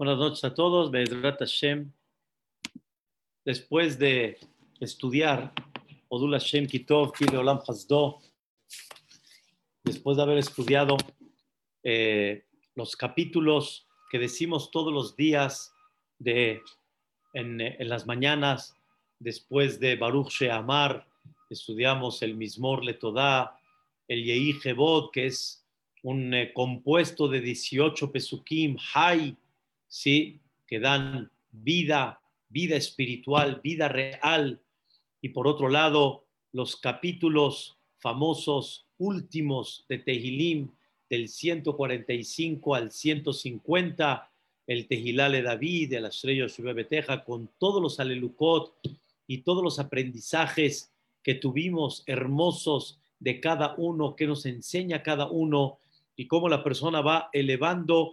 Buenas noches a todos. Después de estudiar Odul Hashem Kitov, Kile Olam Hasdo, después de haber estudiado eh, los capítulos que decimos todos los días de, en, en las mañanas, después de Baruch Sheamar, estudiamos el Mismor Letodá, el Yehi Jebot, que es un eh, compuesto de 18 pesukim, Hay, ¿sí? que dan vida, vida espiritual, vida real. Y por otro lado, los capítulos famosos últimos de Tehilim, del 145 al 150, el Tehilale David, el Estrella Beteja, con todos los alelucot y todos los aprendizajes que tuvimos hermosos de cada uno, que nos enseña cada uno y cómo la persona va elevando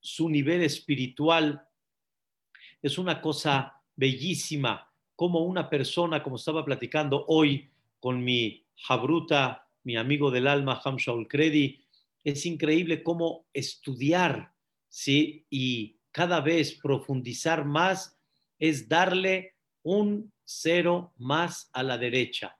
su nivel espiritual. Es una cosa bellísima, como una persona, como estaba platicando hoy con mi Jabruta, mi amigo del alma, Hamshaul Kredi, es increíble cómo estudiar, ¿sí? Y cada vez profundizar más es darle un cero más a la derecha,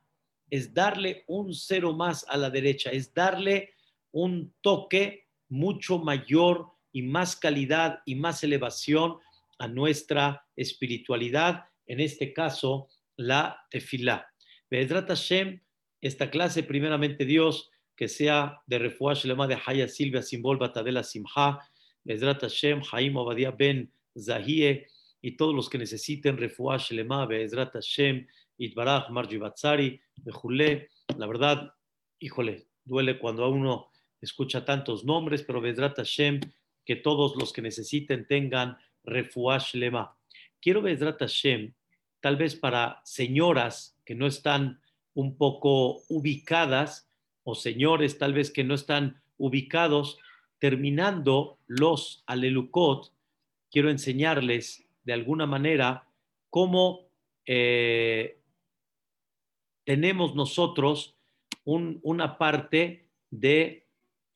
es darle un cero más a la derecha, es darle un toque mucho mayor y más calidad y más elevación a nuestra espiritualidad, en este caso la tefilá. Bedrat Hashem, esta clase, primeramente Dios, que sea de Refuah lema de Haya Silvia Simbol Batadela Simha, Bedrat Hashem, Haim Obadia Ben Zahie, y todos los que necesiten Refuah lema Bedrat Hashem, Itbaraj, Marji Batzari, Bejulé. La verdad, híjole, duele cuando a uno escucha tantos nombres, pero Bedrat Hashem, que todos los que necesiten tengan Refuah lema. Quiero Bedrat Hashem, tal vez para señoras que no están un poco ubicadas, o señores tal vez que no están ubicados, terminando los alelucot, quiero enseñarles de alguna manera cómo eh, tenemos nosotros una parte de,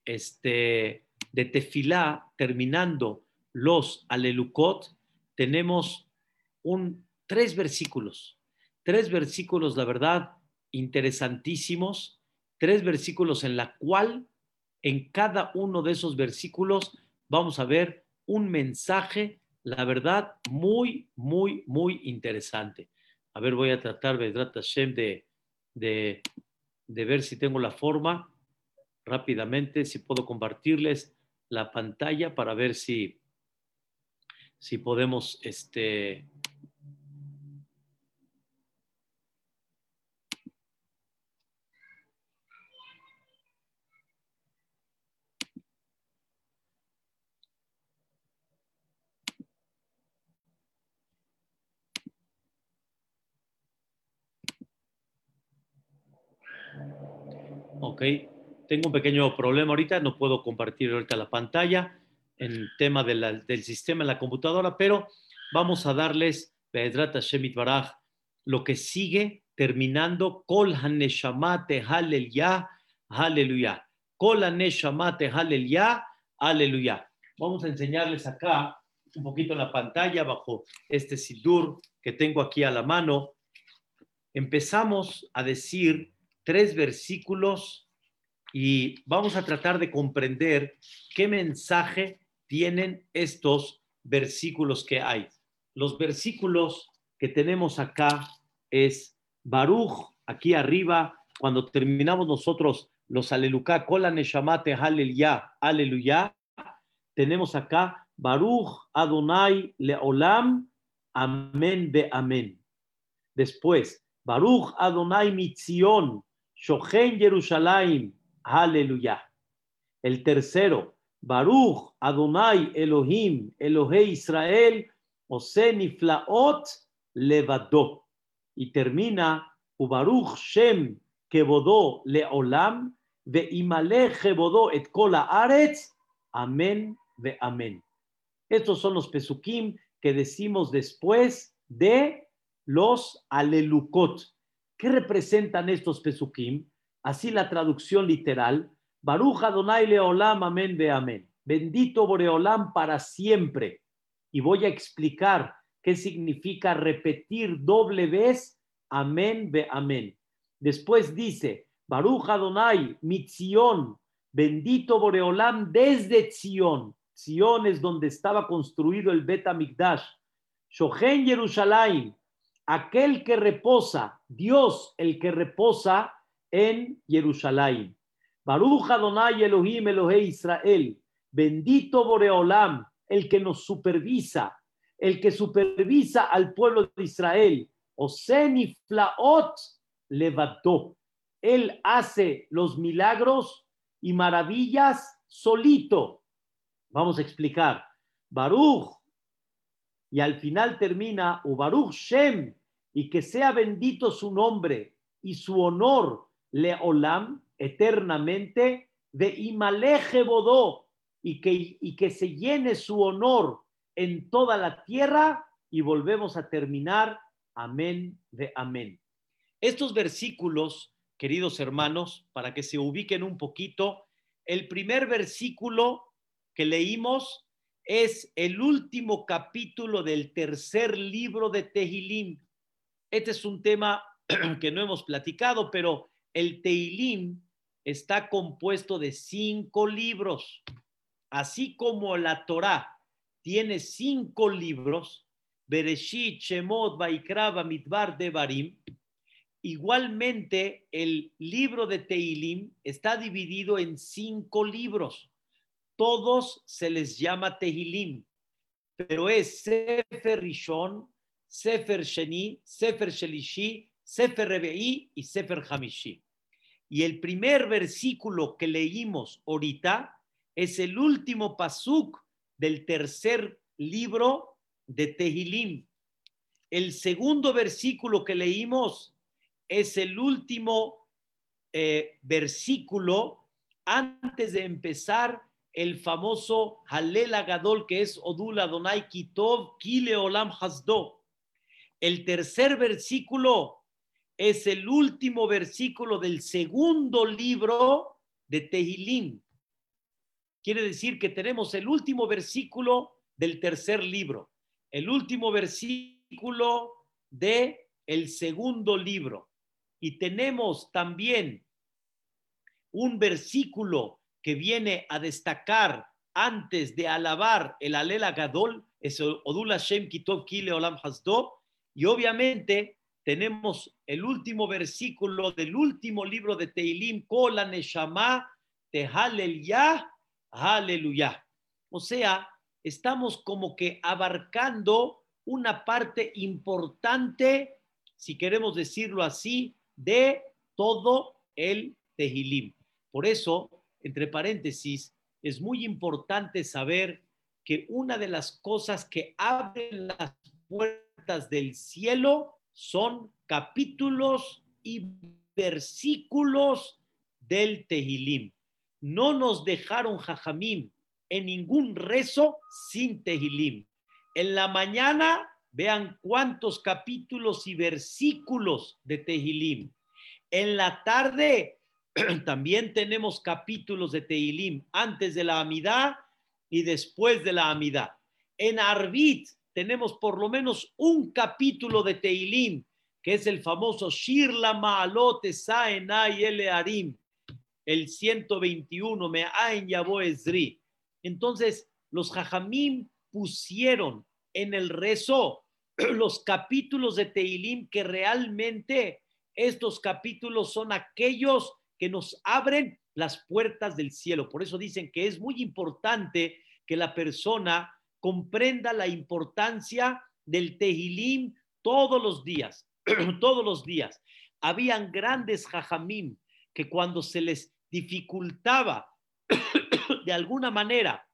este, de tefilá, terminando los alelucot, tenemos un, tres versículos, tres versículos, la verdad, interesantísimos, tres versículos en la cual en cada uno de esos versículos vamos a ver un mensaje, la verdad, muy, muy, muy interesante. A ver, voy a tratar, Hashem, de, de, de ver si tengo la forma rápidamente, si puedo compartirles la pantalla para ver si, si podemos este, Ok, tengo un pequeño problema ahorita, no puedo compartir ahorita la pantalla en tema del sistema en la computadora, pero vamos a darles, Pedrat Shemit Baraj, lo que sigue terminando, Kol Haneshamate Hallelujah, Aleluya. Kol Haneshamate Hallelujah, Aleluya. Vamos a enseñarles acá un poquito en la pantalla bajo este sidur que tengo aquí a la mano. Empezamos a decir tres versículos y vamos a tratar de comprender qué mensaje tienen estos versículos que hay. Los versículos que tenemos acá es Baruch, aquí arriba, cuando terminamos nosotros los alelucá, kola neshamate, aleluya, aleluya, tenemos acá Baruch Adonai leolam, amén be amén. Después, Baruch Adonai mitzion, Shohen Jerusalén, aleluya. El tercero, Baruch Adonai Elohim, Elohe Israel, Oseni Flaot Levado. Y termina, Ubaruch Shem Kebodó Leolam, Ve Imale Jebodó et Kola Aretz, Amén, ve Amén. Estos son los pesukim que decimos después de los alelucot. ¿Qué representan estos pesukim? Así la traducción literal. Baruch Adonai Leolam, amén, ve amén. Bendito Boreolam para siempre. y voy a explicar qué significa repetir doble vez amén ve amén. Después dice, Baruch Adonai, Mitzion, bendito Boreolam desde Zion. Zion es donde estaba construido el Bet Amikdash. Shohen Jerusalén, aquel que reposa, Dios el que reposa en Jerusalén. Baruch Adonai Elohim Elohei Israel, bendito Boreolam, el que nos supervisa, el que supervisa al pueblo de Israel. Oseni Flaot levantó. Él hace los milagros y maravillas solito. Vamos a explicar. Baruch. Y al final termina, o Baruch Shem, y que sea bendito su nombre y su honor, Leolam, eternamente, de Imaleje Bodó, y que, y que se llene su honor en toda la tierra. Y volvemos a terminar. Amén de amén. Estos versículos, queridos hermanos, para que se ubiquen un poquito, el primer versículo que leímos es el último capítulo del tercer libro de Tehilim. Este es un tema que no hemos platicado, pero el Tehilim está compuesto de cinco libros. Así como la Torá tiene cinco libros, Bereshit, Shemot, Vaikra, Bamidbar, Devarim, Igualmente, el libro de Tehilim está dividido en cinco libros. Todos se les llama Tehilim, pero es Sefer Rishon, Sefer Sheni, Sefer Shelishi, Sefer Rebe'i y Sefer Hamishi. Y el primer versículo que leímos ahorita es el último pasuk del tercer libro de Tehilim. El segundo versículo que leímos es el último eh, versículo antes de empezar el famoso Halel Agadol, que es Odula Donai Kitov Kile Olam Hasdo. El tercer versículo es el último versículo del segundo libro de Tehilim. Quiere decir que tenemos el último versículo del tercer libro, el último versículo de el segundo libro. Y tenemos también un versículo que viene a destacar antes de alabar el Alela Gadol, es Odul Hashem Kitov Kile Olam Hasdo, y obviamente tenemos el último versículo del último libro de Teilim, Kola Neshama, te Ya, Aleluya. O sea, estamos como que abarcando una parte importante, si queremos decirlo así, de todo el Tehilim. Por eso, entre paréntesis, es muy importante saber que una de las cosas que abren las puertas del cielo son capítulos y versículos del Tehilim. No nos dejaron Jajamim en ningún rezo sin Tehilim. En la mañana Vean cuántos capítulos y versículos de Tehilim. En la tarde también tenemos capítulos de Tehilim antes de la Amidad y después de la Amidad. En Arbit tenemos por lo menos un capítulo de Tehilim, que es el famoso Shirla Maalote Saenay El Arim, el 121, Me'ain Yabo Ezri. Entonces, los Jajamim pusieron en el rezo los capítulos de Teilim que realmente estos capítulos son aquellos que nos abren las puertas del cielo. Por eso dicen que es muy importante que la persona comprenda la importancia del Tehilim todos los días, todos los días. Habían grandes jajamim que cuando se les dificultaba de alguna manera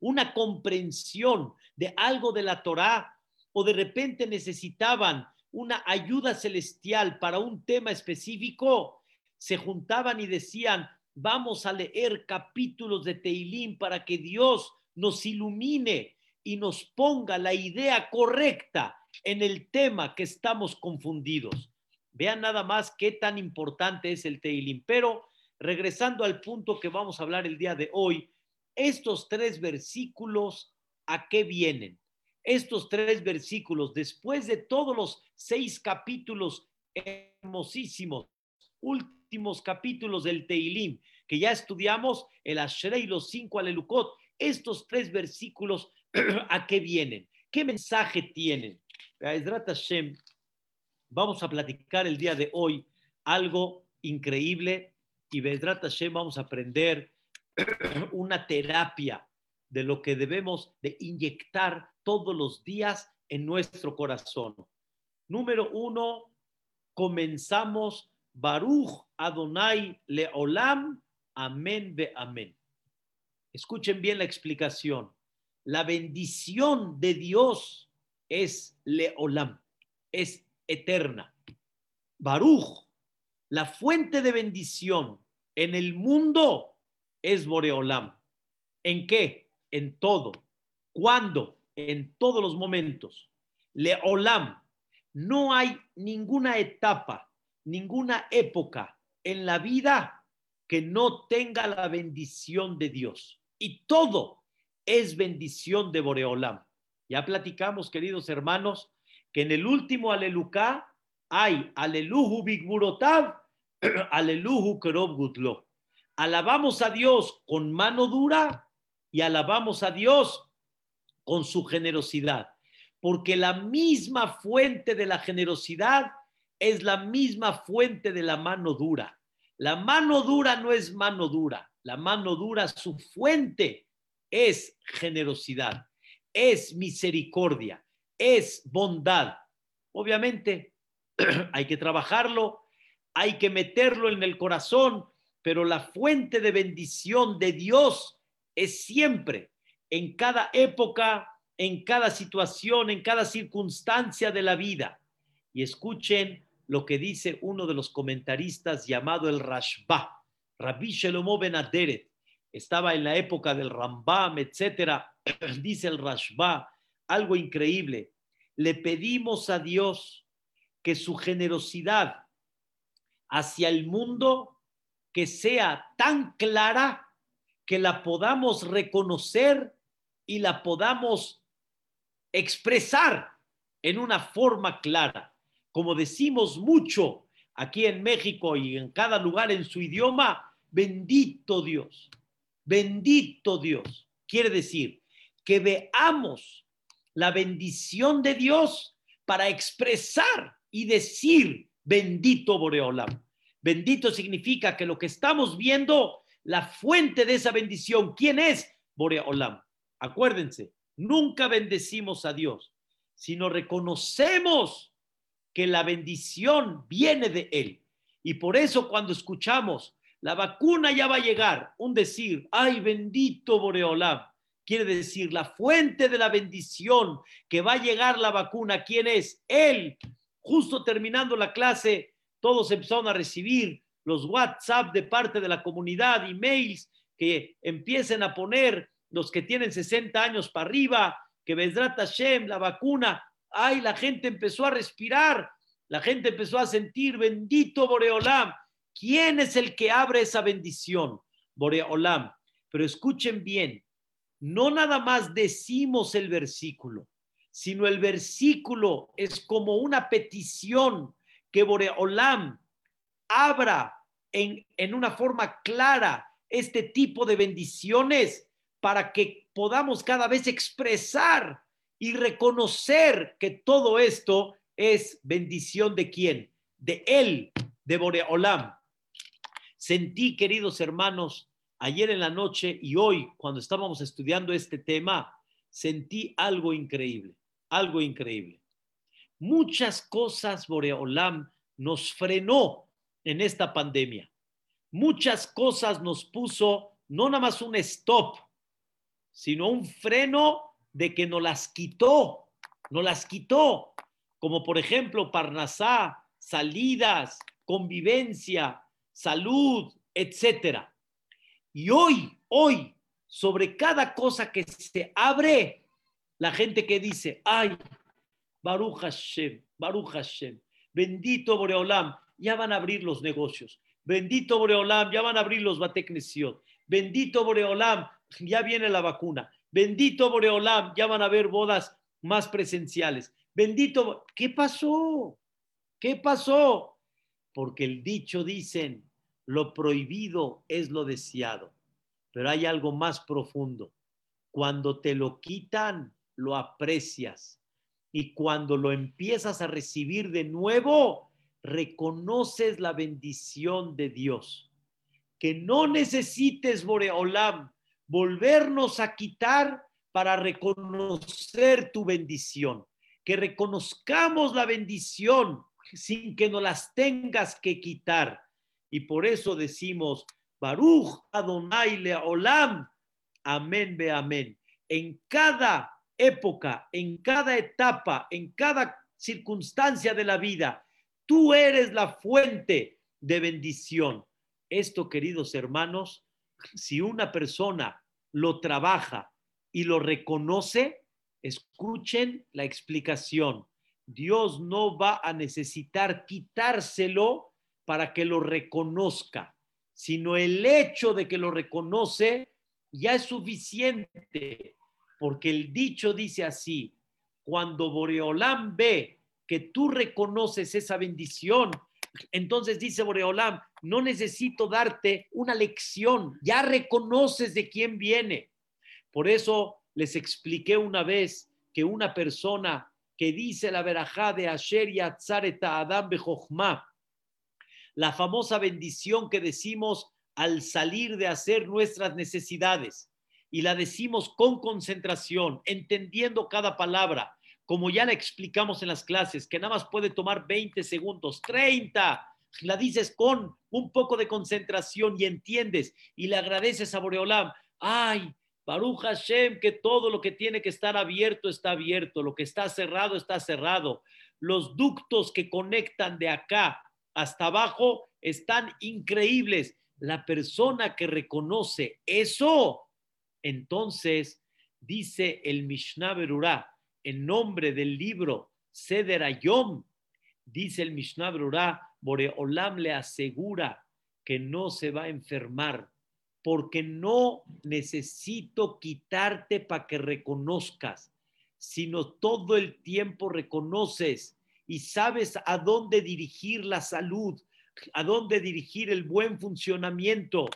una comprensión de algo de la Torá, o de repente necesitaban una ayuda celestial para un tema específico, se juntaban y decían, vamos a leer capítulos de Teilim para que Dios nos ilumine y nos ponga la idea correcta en el tema que estamos confundidos. Vean nada más qué tan importante es el Teilim. Pero regresando al punto que vamos a hablar el día de hoy, estos tres versículos a qué vienen. Estos tres versículos, después de todos los seis capítulos hermosísimos, últimos capítulos del Teilim, que ya estudiamos, el Ashrei los cinco Alelukot, estos tres versículos, ¿a qué vienen? ¿Qué mensaje tienen? vamos a platicar el día de hoy algo increíble y Bedrat Hashem vamos a aprender una terapia de lo que debemos de inyectar todos los días en nuestro corazón. Número uno, comenzamos Baruch Adonai Leolam, amén ve amén. Escuchen bien la explicación. La bendición de Dios es Leolam, es eterna. Baruch, la fuente de bendición en el mundo es Boreolam. ¿En qué? En todo. ¿Cuándo? En todos los momentos. Leolam. No hay ninguna etapa, ninguna época en la vida que no tenga la bendición de Dios. Y todo es bendición de Boreolam. Ya platicamos, queridos hermanos, que en el último Alelucá hay Aleluhu Bigburotav, Aleluhu Kerob Gutlo. Alabamos a Dios con mano dura y alabamos a Dios con su generosidad, porque la misma fuente de la generosidad es la misma fuente de la mano dura. La mano dura no es mano dura, la mano dura, su fuente es generosidad, es misericordia, es bondad. Obviamente hay que trabajarlo, hay que meterlo en el corazón, pero la fuente de bendición de Dios es siempre, en cada época, en cada situación, en cada circunstancia de la vida. Y escuchen lo que dice uno de los comentaristas llamado el Rashba, Rabbi Shelomo Ben. Estaba en la época del Rambam, etcétera. Dice el Rashba, algo increíble. Le pedimos a Dios que su generosidad hacia el mundo que sea tan clara que la podamos reconocer y la podamos expresar en una forma clara. Como decimos mucho aquí en México y en cada lugar en su idioma, bendito Dios, bendito Dios. Quiere decir que veamos la bendición de Dios para expresar y decir, bendito Boreolam. Bendito significa que lo que estamos viendo, la fuente de esa bendición, ¿quién es? Boreolam. Acuérdense, nunca bendecimos a Dios, sino reconocemos que la bendición viene de Él. Y por eso cuando escuchamos, la vacuna ya va a llegar, un decir, ay bendito Boreolam, quiere decir la fuente de la bendición que va a llegar la vacuna. ¿Quién es? Él. Justo terminando la clase, todos empezaron a recibir los WhatsApp de parte de la comunidad, emails que empiecen a poner los que tienen 60 años para arriba, que Bezrat Hashem, la vacuna. Ay, la gente empezó a respirar, la gente empezó a sentir, bendito Boreolam. ¿Quién es el que abre esa bendición? Boreolam. Pero escuchen bien, no nada más decimos el versículo, sino el versículo es como una petición que Boreolam abra en, en una forma clara este tipo de bendiciones para que podamos cada vez expresar y reconocer que todo esto es bendición de quién? De Él, de Boreolam. Sentí, queridos hermanos, ayer en la noche y hoy, cuando estábamos estudiando este tema, sentí algo increíble, algo increíble. Muchas cosas Boreolam nos frenó en esta pandemia. Muchas cosas nos puso no nada más un stop, sino un freno de que nos las quitó, nos las quitó, como por ejemplo Parnasá, salidas, convivencia, salud, etcétera. Y hoy, hoy, sobre cada cosa que se abre, la gente que dice, ay, Baruch Hashem, Baruch Hashem, bendito Boreolam, ya van a abrir los negocios, bendito Boreolam, ya van a abrir los Bateknesiot, bendito Boreolam, ya viene la vacuna, Bendito Boreolam, ya van a haber bodas más presenciales. Bendito, ¿qué pasó? ¿Qué pasó? Porque el dicho dicen, lo prohibido es lo deseado, pero hay algo más profundo. Cuando te lo quitan, lo aprecias. Y cuando lo empiezas a recibir de nuevo, reconoces la bendición de Dios. Que no necesites, Boreolam, volvernos a quitar para reconocer tu bendición. Que reconozcamos la bendición sin que nos las tengas que quitar. Y por eso decimos, Baruch Adonai Leolam, amén, ve amén. En cada época, en cada etapa, en cada circunstancia de la vida, tú eres la fuente de bendición. Esto, queridos hermanos, si una persona lo trabaja y lo reconoce, escuchen la explicación. Dios no va a necesitar quitárselo para que lo reconozca, sino el hecho de que lo reconoce ya es suficiente, porque el dicho dice así, cuando Boreolam ve que tú reconoces esa bendición, entonces dice Boreolam, no necesito darte una lección, ya reconoces de quién viene. Por eso les expliqué una vez que una persona que dice la verajá de Asher y Adam Bejochma, la famosa bendición que decimos al salir de hacer nuestras necesidades, y la decimos con concentración, entendiendo cada palabra, como ya la explicamos en las clases, que nada más puede tomar 20 segundos, 30, la dices con un poco de concentración y entiendes y le agradeces a Boreolam, ay, Baruch Hashem, que todo lo que tiene que estar abierto está abierto, lo que está cerrado está cerrado. Los ductos que conectan de acá hasta abajo están increíbles. La persona que reconoce eso, entonces dice el Mishnah Berurah, en nombre del libro Seder Ayom, dice el Mishnah Berurah, Boreolam le asegura que no se va a enfermar, porque no necesito quitarte para que reconozcas, sino todo el tiempo reconoces y sabes a dónde dirigir la salud, a dónde dirigir el buen funcionamiento.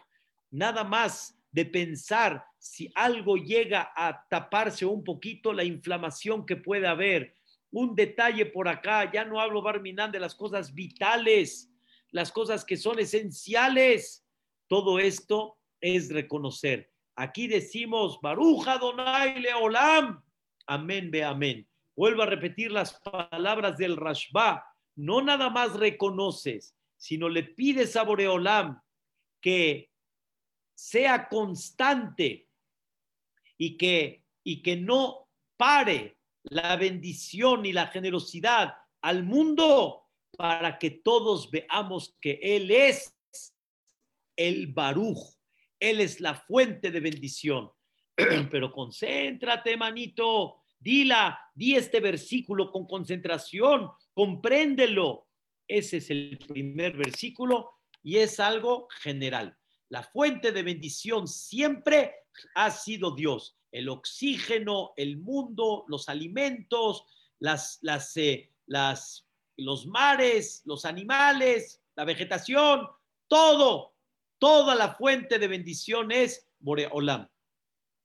Nada más de pensar si algo llega a taparse un poquito la inflamación que puede haber, un detalle por acá, ya no hablo Barminán de las cosas vitales, las cosas que son esenciales. Todo esto es reconocer. Aquí decimos, Baruja Donai Leolam. Amén, ve amén. Vuelvo a repetir las palabras del Rashba. No nada más reconoces, sino le pides a Boreolam que sea constante y que, y que no pare la bendición y la generosidad al mundo para que todos veamos que Él es el Baruch, Él es la fuente de bendición. Pero concéntrate, manito, dila, di este versículo con concentración, compréndelo. Ese es el primer versículo y es algo general. La fuente de bendición siempre ha sido Dios el oxígeno, el mundo, los alimentos, las, las, eh, las, los mares, los animales, la vegetación, todo, toda la fuente de bendición es Boreolam.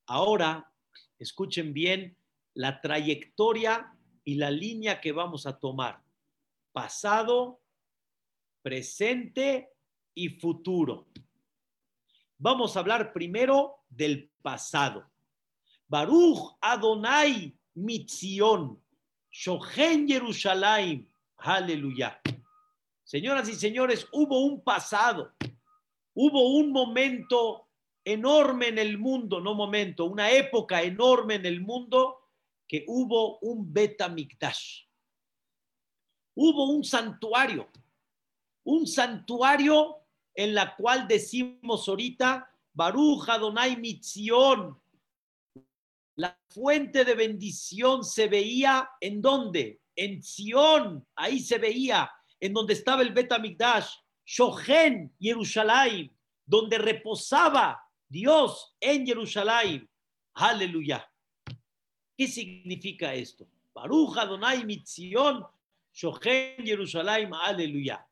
Ahora, escuchen bien la trayectoria y la línea que vamos a tomar. Pasado, presente y futuro. Vamos a hablar primero del pasado. Baruch Adonai Mitzion, Shohen Jerusalén, aleluya. Señoras y señores, hubo un pasado, hubo un momento enorme en el mundo, no momento, una época enorme en el mundo que hubo un Betamikdash. Hubo un santuario, un santuario en la cual decimos ahorita, Baruch Adonai Mitzion, la fuente de bendición se veía en dónde? En Sion, ahí se veía, en donde estaba el Betamigdash, Shohen, Jerusalén, donde reposaba Dios en Jerusalén. Aleluya. ¿Qué significa esto? Baruch Adonai Mitzion, Shochen Jerusalén, aleluya.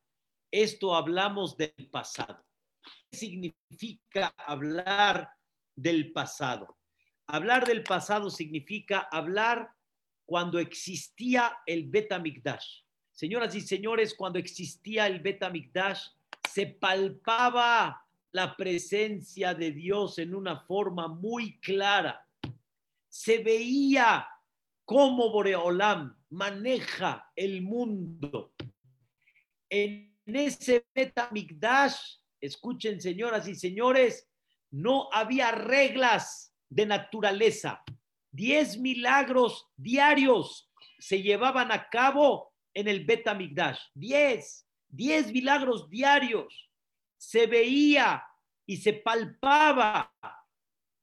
Esto hablamos del pasado. ¿Qué significa hablar del pasado? Hablar del pasado significa hablar cuando existía el Betamikdash. Señoras y señores, cuando existía el Betamikdash, se palpaba la presencia de Dios en una forma muy clara. Se veía cómo Boreolam maneja el mundo. Ese Betamikdash, escuchen señoras y señores, no había reglas de naturaleza. Diez milagros diarios se llevaban a cabo en el Betamikdash. Diez, diez milagros diarios. Se veía y se palpaba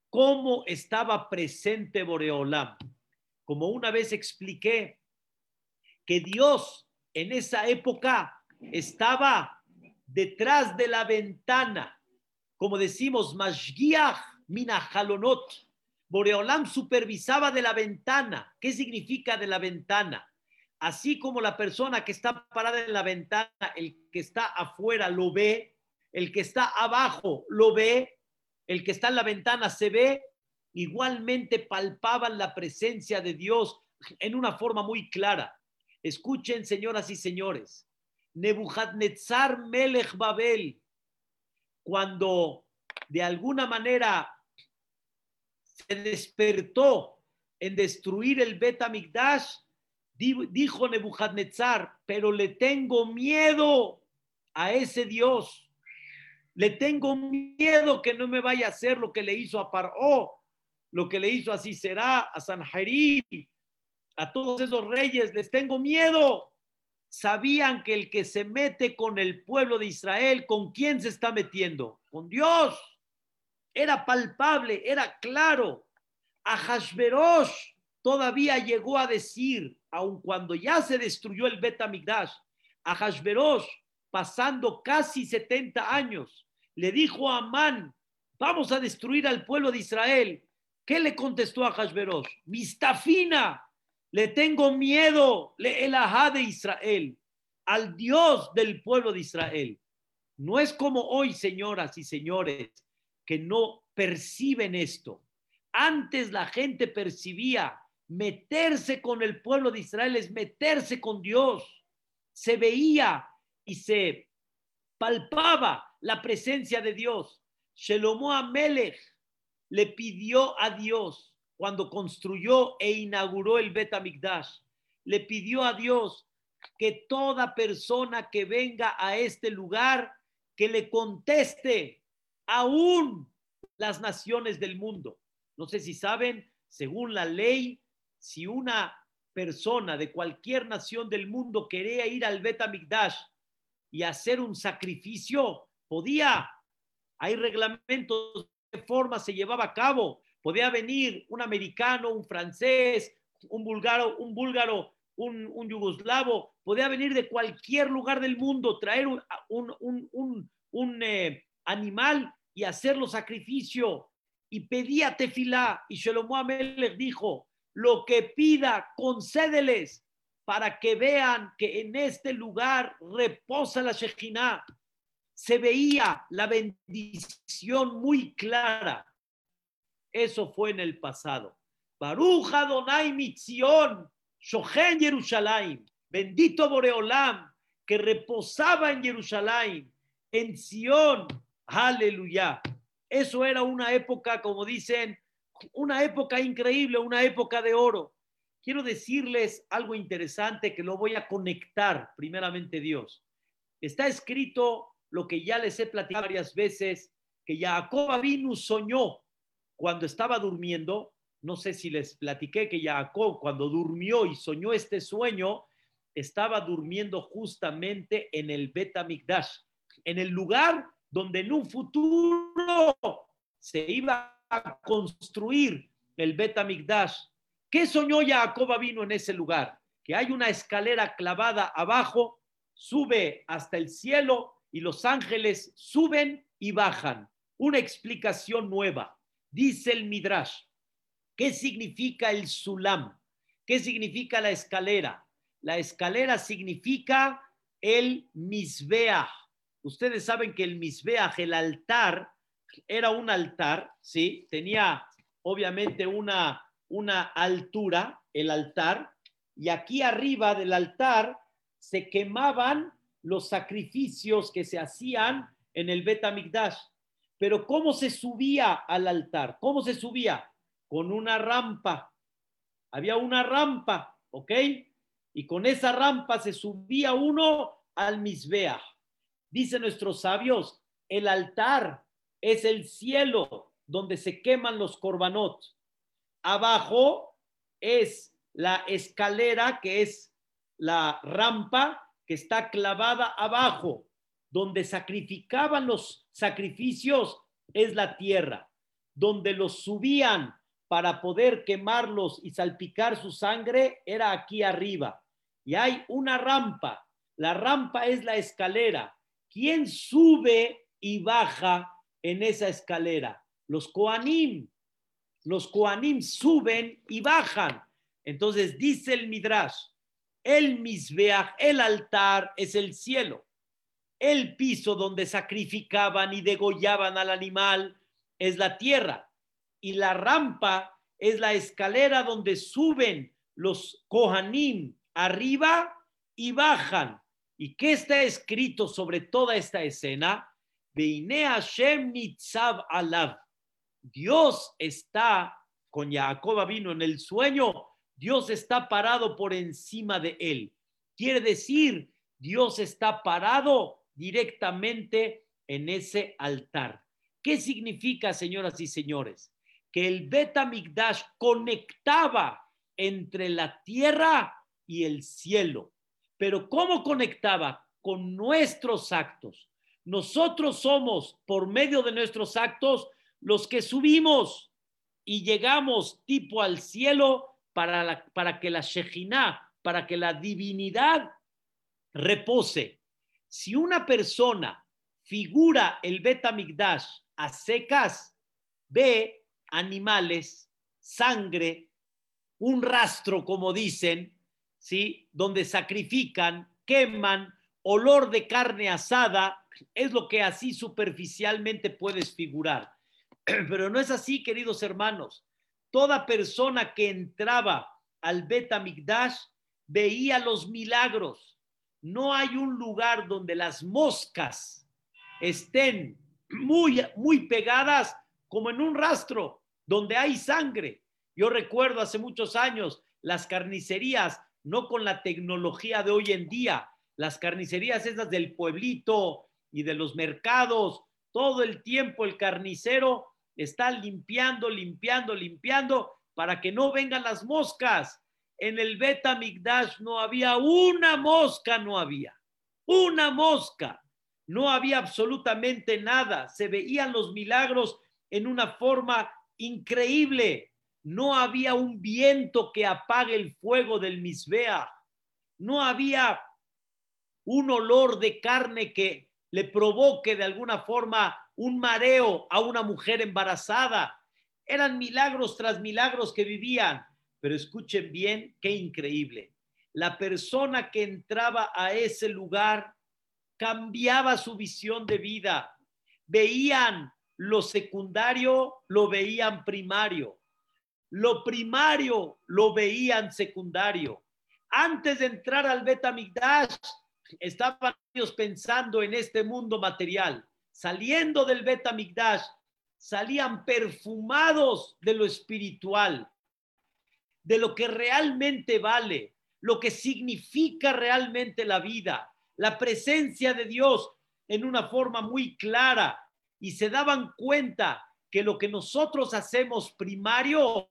cómo estaba presente Boreolam. Como una vez expliqué que Dios en esa época estaba detrás de la ventana como decimos, Mashgiach Minajalonot. Boreolam supervisaba de la ventana. ¿Qué significa de la ventana? Así como la persona que está parada en la ventana, el que está afuera lo ve, el que está abajo lo ve, el que está en la ventana se ve, igualmente palpaban la presencia de Dios en una forma muy clara. Escuchen, señoras y señores, Nebuchadnezzar Melech Babel, cuando de alguna manera se despertó en destruir el Bet dijo Nebuchadnezzar, pero le tengo miedo a ese Dios. Le tengo miedo que no me vaya a hacer lo que le hizo a Paró, lo que le hizo a Sisera, a Sanjarí, a todos esos reyes. Les tengo miedo sabían que el que se mete con el pueblo de Israel, ¿con quién se está metiendo? Con Dios. Era palpable, era claro. A Hashverosh todavía llegó a decir, aun cuando ya se destruyó el Bet a Hashverosh, pasando casi 70 años, le dijo a Amán, vamos a destruir al pueblo de Israel. ¿Qué le contestó a Hashverosh? Mistafina, le tengo miedo, le elajá de Israel, al Dios del pueblo de Israel. No es como hoy, señoras y señores, que no perciben esto. Antes la gente percibía meterse con el pueblo de Israel es meterse con Dios. Se veía y se palpaba la presencia de Dios. Shelomo Amelech le pidió a Dios cuando construyó e inauguró el Bet le pidió a Dios que toda persona que venga a este lugar, que le conteste aún las naciones del mundo. No sé si saben, según la ley, si una persona de cualquier nación del mundo quería ir al Bet y hacer un sacrificio, podía. Hay reglamentos de forma se llevaba a cabo podía venir un americano, un francés, un búlgaro, un búlgaro, un, yugoslavo, podía venir de cualquier lugar del mundo, traer un, eh, animal y hacerlo sacrificio. Y pedía tefilá. Y Shelomo Amelech dijo, lo que pida, concédeles para que vean que en este lugar reposa la Shekhinah. Se veía la bendición muy clara eso fue en el pasado. Baruch Adonai Mitzion, Shohen Jerusalén, bendito Boreolam, que reposaba en Jerusalén, en Sion, aleluya. Eso era una época, como dicen, una época increíble, una época de oro. Quiero decirles algo interesante que lo voy a conectar, primeramente Dios. Está escrito lo que ya les he platicado varias veces, que Jacob Avinu soñó cuando estaba durmiendo, no sé si les platiqué que Jacob cuando durmió y soñó este sueño, estaba durmiendo justamente en el Betamikdash, en el lugar donde en un futuro se iba a construir el Betamikdash. ¿Qué soñó Jacob vino en ese lugar? Que hay una escalera clavada abajo, sube hasta el cielo y los ángeles suben y bajan. Una explicación nueva. Dice el Midrash ¿Qué significa el sulam? ¿Qué significa la escalera? La escalera significa el misbeach. Ustedes saben que el misbeach, el altar, era un altar, ¿sí? Tenía obviamente una, una altura, el altar, y aquí arriba del altar se quemaban los sacrificios que se hacían en el Betamigdash. Pero ¿cómo se subía al altar? ¿Cómo se subía? Con una rampa. Había una rampa, ¿ok? Y con esa rampa se subía uno al Misbea. Dicen nuestros sabios, el altar es el cielo donde se queman los corbanot. Abajo es la escalera, que es la rampa que está clavada abajo, donde sacrificaban los sacrificios, es la tierra, donde los subían para poder quemarlos y salpicar su sangre, era aquí arriba. Y hay una rampa, la rampa es la escalera. ¿Quién sube y baja en esa escalera? Los Koanim. Los Koanim suben y bajan. Entonces dice el Midrash, el Misbeach, el altar es el cielo. El piso donde sacrificaban y degollaban al animal es la tierra. Y la rampa es la escalera donde suben los Kohanim arriba y bajan. ¿Y qué está escrito sobre toda esta escena? Dios está con Jacob vino en el sueño Dios está parado por encima de él. Quiere decir, Dios está parado directamente en ese altar. ¿Qué significa, señoras y señores? Que el Betamigdash conectaba entre la tierra y el cielo. Pero ¿cómo conectaba? Con nuestros actos. Nosotros somos, por medio de nuestros actos, los que subimos y llegamos tipo al cielo para, para que la Shejinah, para que la divinidad repose. Si una persona figura el Betamigdash a secas, ve animales, sangre, un rastro, como dicen, ¿sí? donde sacrifican, queman, olor de carne asada, es lo que así superficialmente puedes figurar. Pero no es así, queridos hermanos. Toda persona que entraba al Betamigdash veía los milagros. No hay un lugar donde las moscas estén muy, muy pegadas como en un rastro, donde hay sangre. Yo recuerdo hace muchos años las carnicerías, no con la tecnología de hoy en día, las carnicerías esas del pueblito y de los mercados, todo el tiempo el carnicero está limpiando, limpiando, limpiando para que no vengan las moscas. En el Beta Migdash no había una mosca, no había una mosca, no había absolutamente nada. Se veían los milagros en una forma increíble. No había un viento que apague el fuego del Misbea. No había un olor de carne que le provoque de alguna forma un mareo a una mujer embarazada. Eran milagros tras milagros que vivían. Pero escuchen bien, qué increíble. La persona que entraba a ese lugar cambiaba su visión de vida. Veían lo secundario, lo veían primario. Lo primario lo veían secundario. Antes de entrar al Betamigdash, estaban ellos pensando en este mundo material saliendo del Betamigdash, salían perfumados de lo espiritual, de lo que realmente vale, lo que significa realmente la vida, la presencia de Dios en una forma muy clara y se daban cuenta que lo que nosotros hacemos primario,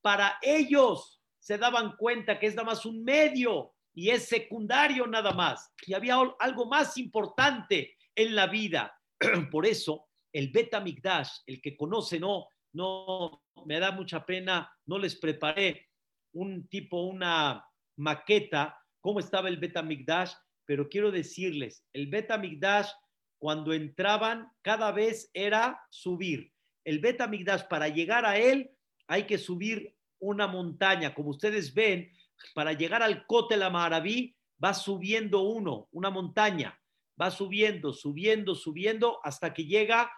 para ellos se daban cuenta que es nada más un medio y es secundario nada más. Y había algo más importante en la vida. Por eso, el Beta el que conoce, no, no, me da mucha pena, no les preparé un tipo, una maqueta, cómo estaba el Beta Migdash, pero quiero decirles, el Beta Migdash, cuando entraban, cada vez era subir. El Beta Migdash, para llegar a él, hay que subir una montaña. Como ustedes ven, para llegar al Cote la Maraví, va subiendo uno, una montaña, va subiendo, subiendo, subiendo, hasta que llega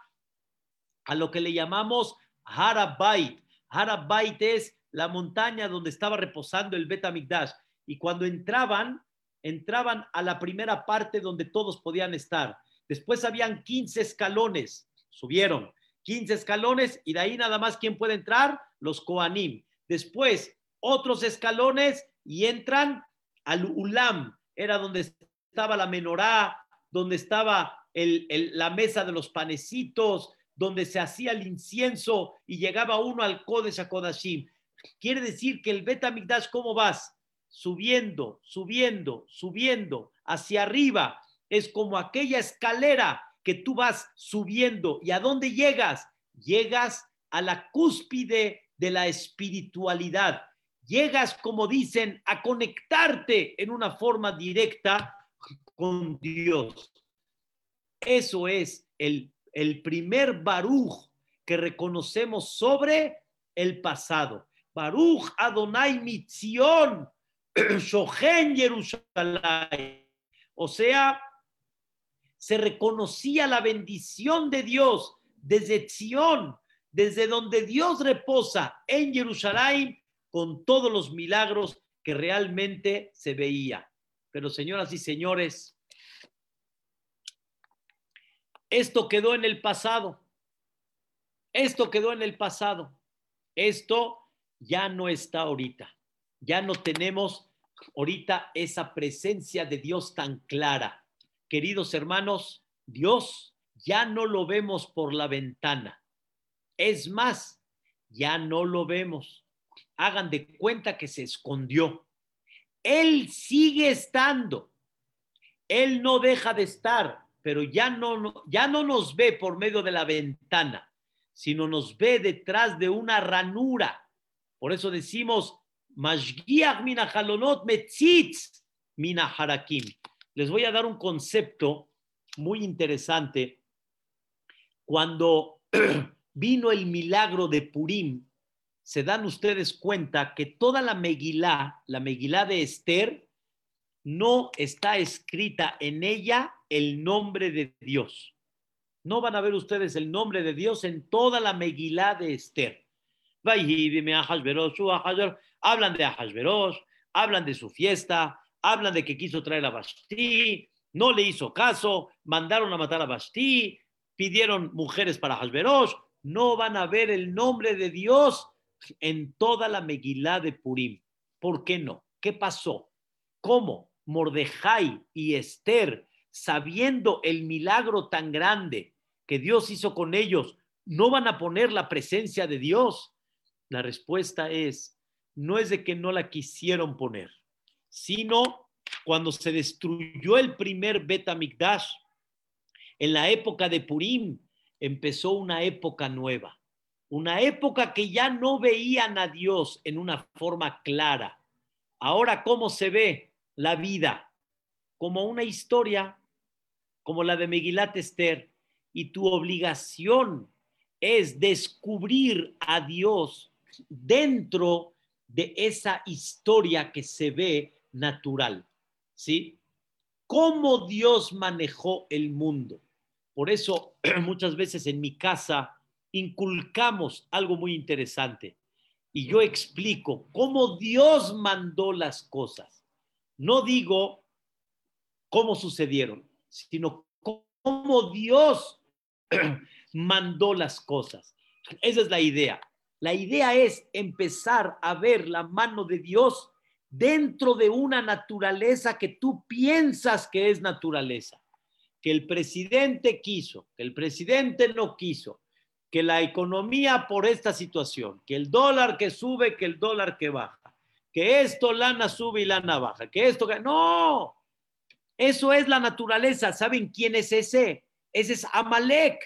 a lo que le llamamos Harabait. Harabait es la montaña donde estaba reposando el Betamigdash. Y cuando entraban, entraban a la primera parte donde todos podían estar. Después habían 15 escalones, subieron 15 escalones y de ahí nada más quién puede entrar, los Koanim. Después otros escalones y entran al Ulam, era donde estaba la menorá, donde estaba la mesa de los panecitos, donde se hacía el incienso y llegaba uno al Kodesh Kodashim. Quiere decir que el Betamigdash, ¿cómo vas? Subiendo, subiendo, subiendo hacia arriba. Es como aquella escalera que tú vas subiendo. ¿Y a dónde llegas? Llegas a la cúspide de la espiritualidad. Llegas, como dicen, a conectarte en una forma directa con Dios. Eso es el, el primer baruj que reconocemos sobre el pasado. Baruch Adonai Mitzion, Shohen Jerusalén. O sea, se reconocía la bendición de Dios desde Zion, desde donde Dios reposa en Jerusalén, con todos los milagros que realmente se veía. Pero señoras y señores, esto quedó en el pasado. Esto quedó en el pasado. Esto ya no está ahorita. Ya no tenemos ahorita esa presencia de Dios tan clara. Queridos hermanos, Dios ya no lo vemos por la ventana. Es más, ya no lo vemos. Hagan de cuenta que se escondió. Él sigue estando. Él no deja de estar, pero ya no, ya no nos ve por medio de la ventana, sino nos ve detrás de una ranura por eso decimos. Les voy a dar un concepto muy interesante. Cuando vino el milagro de Purim, se dan ustedes cuenta que toda la Megilá, la Megilá de Esther, no está escrita en ella el nombre de Dios. No van a ver ustedes el nombre de Dios en toda la Megilá de Esther hablan de Ahasverosh, hablan de su fiesta, hablan de que quiso traer a Basti, no le hizo caso, mandaron a matar a Basti, pidieron mujeres para Ahasverosh, no van a ver el nombre de Dios en toda la Megilá de Purim. ¿Por qué no? ¿Qué pasó? ¿Cómo Mordejai y Esther, sabiendo el milagro tan grande que Dios hizo con ellos, no van a poner la presencia de Dios? La respuesta es, no es de que no la quisieron poner, sino cuando se destruyó el primer Betamigdash, en la época de Purim, empezó una época nueva, una época que ya no veían a Dios en una forma clara. Ahora, ¿cómo se ve la vida? Como una historia, como la de Megilat Esther, y tu obligación es descubrir a Dios dentro de esa historia que se ve natural, ¿sí? ¿Cómo Dios manejó el mundo? Por eso muchas veces en mi casa inculcamos algo muy interesante y yo explico cómo Dios mandó las cosas. No digo cómo sucedieron, sino cómo Dios mandó las cosas. Esa es la idea. La idea es empezar a ver la mano de Dios dentro de una naturaleza que tú piensas que es naturaleza. Que el presidente quiso, que el presidente no quiso, que la economía por esta situación, que el dólar que sube, que el dólar que baja, que esto lana sube y lana baja, que esto que... No, eso es la naturaleza. ¿Saben quién es ese? Ese es Amalek.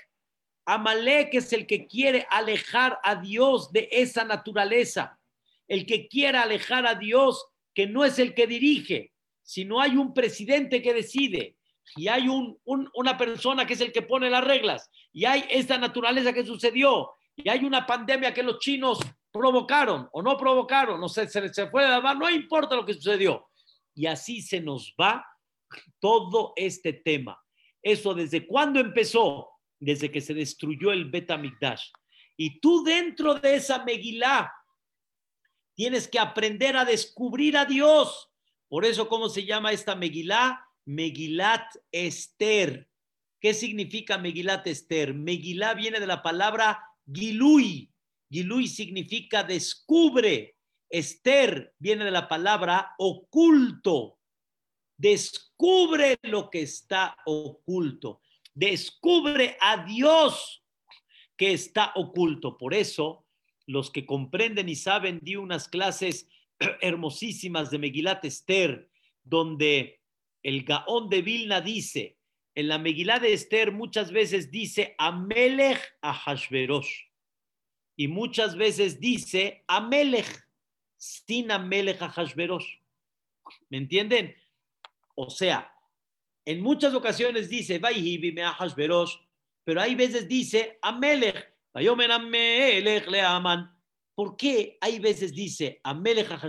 Amalek es el que quiere alejar a Dios de esa naturaleza, el que quiere alejar a Dios, que no es el que dirige, sino hay un presidente que decide y hay un, una persona que es el que pone las reglas y hay esta naturaleza que sucedió y hay una pandemia que los chinos provocaron o no provocaron, no se, se fue de la no importa lo que sucedió. Y así se nos va todo este tema. Eso desde cuándo empezó? Desde que se destruyó el Betamigdash. Y tú dentro de esa Megilá tienes que aprender a descubrir a Dios. Por eso, ¿cómo se llama esta Megilá? Megilat Esther. ¿Qué significa Megilat Esther? Megilá viene de la palabra Gilui. Gilui significa descubre. Esther viene de la palabra oculto. Descubre lo que está oculto. Descubre a Dios que está oculto. Por eso, los que comprenden y saben, di unas clases hermosísimas de Megilat Esther, donde el Gaón de Vilna dice, en la Megilá de Esther muchas veces dice Amelech a Hashverosh y muchas veces dice Amelech sin Amelech a Hashverosh. ¿Me entienden? O sea, en muchas ocasiones dice pero hay veces dice Amelech, le aman. ¿Por qué hay veces dice Amelech a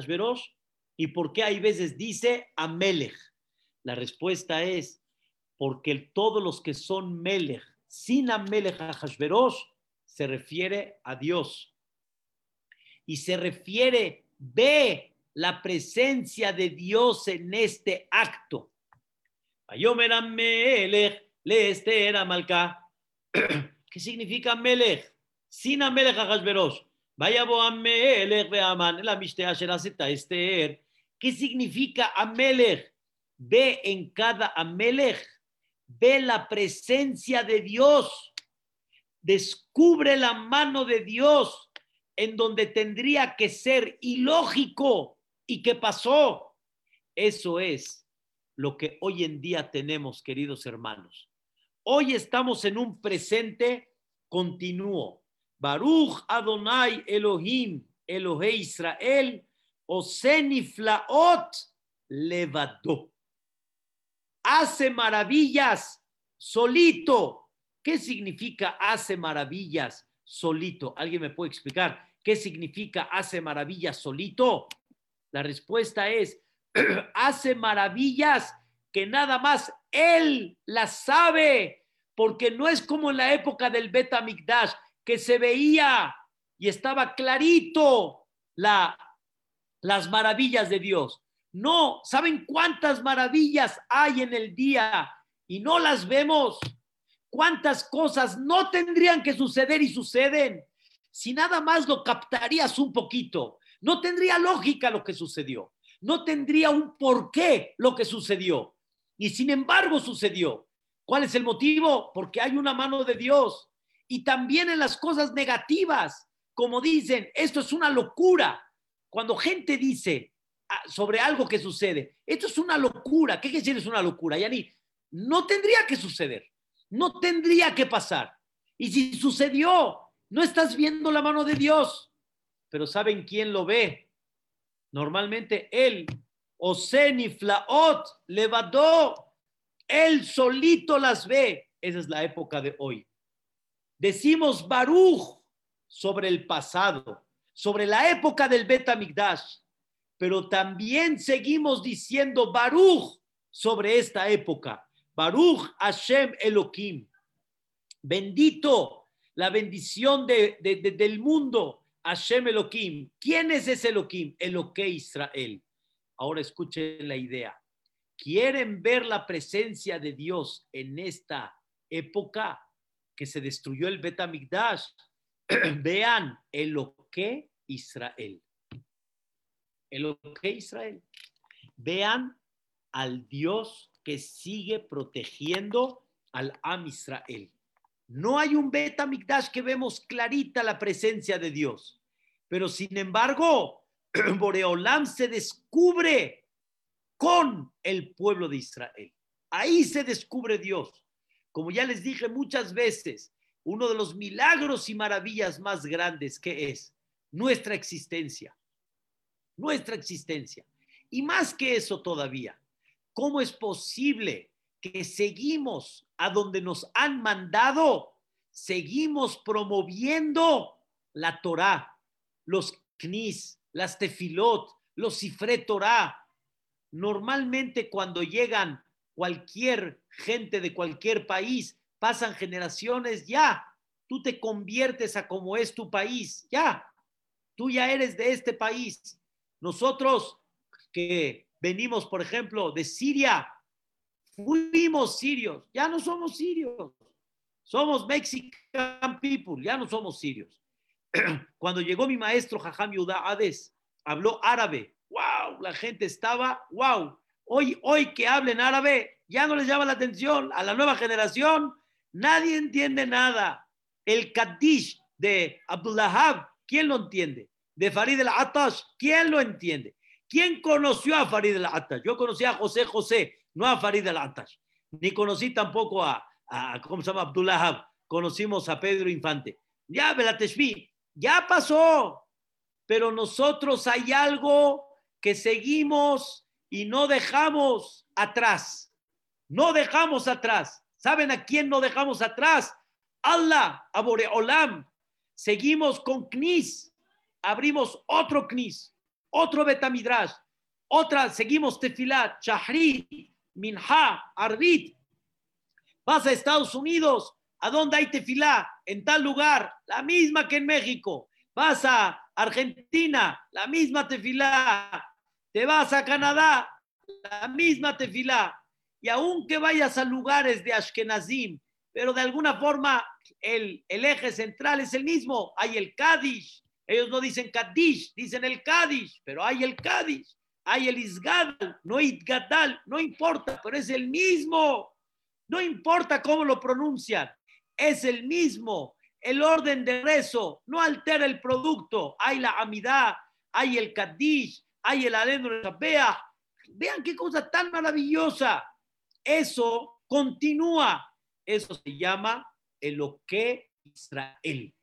y por qué hay veces dice Amelech? La respuesta es porque todos los que son Melech, sin Amelech a se refiere a Dios. Y se refiere, ve la presencia de Dios en este acto. ¿Qué significa Melech? Sin Amelech a Hashverosh. Vaya Melech Aman, la Mishtea Esther. ¿Qué significa Amelech? Ve en cada Amelech ve la presencia de Dios, descubre la mano de Dios en donde tendría que ser ilógico y que pasó. Eso es lo que hoy en día tenemos, queridos hermanos. Hoy estamos en un presente continuo. Baruch Adonai Elohim, Elohe Israel, Oseniflaot Levadó hace maravillas solito. ¿Qué significa hace maravillas solito? ¿Alguien me puede explicar qué significa hace maravillas solito? La respuesta es, hace maravillas que nada más él las sabe, porque no es como en la época del Beta Mikdash, que se veía y estaba clarito la, las maravillas de Dios. No, ¿saben cuántas maravillas hay en el día y no las vemos? ¿Cuántas cosas no tendrían que suceder y suceden? Si nada más lo captarías un poquito, no tendría lógica lo que sucedió, no tendría un porqué lo que sucedió. Y sin embargo sucedió. ¿Cuál es el motivo? Porque hay una mano de Dios. Y también en las cosas negativas, como dicen, esto es una locura. Cuando gente dice, sobre algo que sucede. Esto es una locura. ¿Qué quiere decir es una locura, Yani? No tendría que suceder. No tendría que pasar. Y si sucedió, no estás viendo la mano de Dios. Pero ¿saben quién lo ve? Normalmente él. Oseni Flaot levadó. Él solito las ve. Esa es la época de hoy. Decimos Baruch sobre el pasado, sobre la época del Betamigdash pero también seguimos diciendo Baruch sobre esta época. Baruch Hashem Elohim. Bendito la bendición de, del mundo. Hashem Elohim. ¿Quién es ese Elohim? Eloque Israel. Ahora escuchen la idea. ¿Quieren ver la presencia de Dios en esta época que se destruyó el Betamigdash? Vean Eloque Israel el que Israel. Vean al Dios que sigue protegiendo al Am Israel. No hay un beta Mikdash que vemos clarita la presencia de Dios, pero sin embargo, Boreolam se descubre con el pueblo de Israel. Ahí se descubre Dios. Como ya les dije muchas veces, uno de los milagros y maravillas más grandes que es nuestra existencia nuestra existencia. Y más que eso todavía, ¿cómo es posible que seguimos a donde nos han mandado? Seguimos promoviendo la Torá, los knis, las tefilot, los cifre Torah. Normalmente cuando llegan cualquier gente de cualquier país, pasan generaciones, ya, tú te conviertes a como es tu país, ya, tú ya eres de este país. Nosotros que venimos, por ejemplo, de Siria, fuimos sirios, ya no somos sirios, somos Mexican people, ya no somos sirios. Cuando llegó mi maestro Jajam Yudá Hades, habló árabe, wow, la gente estaba, wow, hoy, hoy que hablen árabe, ya no les llama la atención a la nueva generación, nadie entiende nada. El Kaddish de Abdullahab, ¿quién lo entiende? De Farid el-Atash, ¿quién lo entiende? ¿Quién conoció a Farid el-Atash? Yo conocí a José José, no a Farid el-Atash. Ni conocí tampoco a, ¿cómo se llama? Abdullah Conocimos a Pedro Infante. Ya, Belateshvi, ya pasó. Pero nosotros hay algo que seguimos y no dejamos atrás. No dejamos atrás. ¿Saben a quién no dejamos atrás? Allah, Abore Olam. Seguimos con Knis. Abrimos otro Knis, otro Betamidrash, otra, seguimos Tefilat, Shahri, Minha, Arbit. Vas a Estados Unidos, ¿a dónde hay Tefilá? En tal lugar, la misma que en México. Vas a Argentina, la misma Tefilá. Te vas a Canadá, la misma Tefilá. Y aunque vayas a lugares de Ashkenazim, pero de alguna forma el, eje central es el mismo. Hay el Kadish. Ellos no dicen Kadish, dicen el Kadish, pero hay el Kadish. Hay el Isgadal, no Itgadal, no importa, pero es el mismo. No importa cómo lo pronuncian, es el mismo. El orden de rezo no altera el producto. Hay la Amidad, hay el Kadish, hay el Adeno Vean qué cosa tan maravillosa. Eso continúa. Eso se llama el que Israel.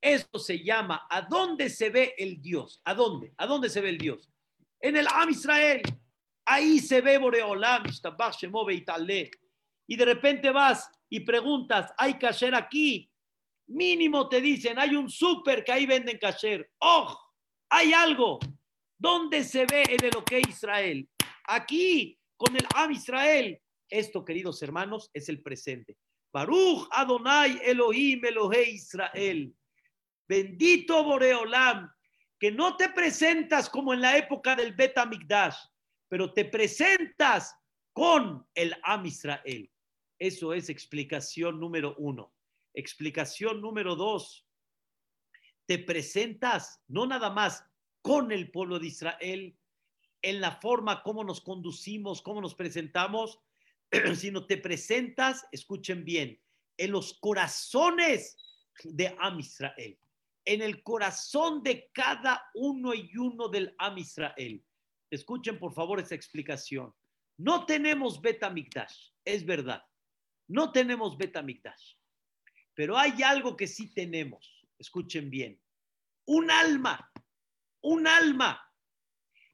Eso se llama ¿a dónde se ve el Dios? ¿A dónde? ¿A dónde se ve el Dios? En el Am Israel. Ahí se ve Boreolam, y de repente vas y preguntas, ¿hay kasher aquí? Mínimo te dicen, hay un súper que ahí venden kasher. ¡Oh! Hay algo. ¿Dónde se ve en el OK Israel? Aquí, con el Am Israel. Esto, queridos hermanos, es el presente. Baruch Adonai Elohim Elohe Israel. Bendito Boreolam, que no te presentas como en la época del Bet Mikdash, pero te presentas con el Am Israel. Eso es explicación número uno. Explicación número dos. Te presentas no nada más con el pueblo de Israel, en la forma como nos conducimos, cómo nos presentamos, sino te presentas, escuchen bien, en los corazones de Am Israel, en el corazón de cada uno y uno del Am Israel. Escuchen por favor esa explicación. No tenemos Betamikdash, es verdad. No tenemos Betamikdash. Pero hay algo que sí tenemos. Escuchen bien. Un alma. Un alma.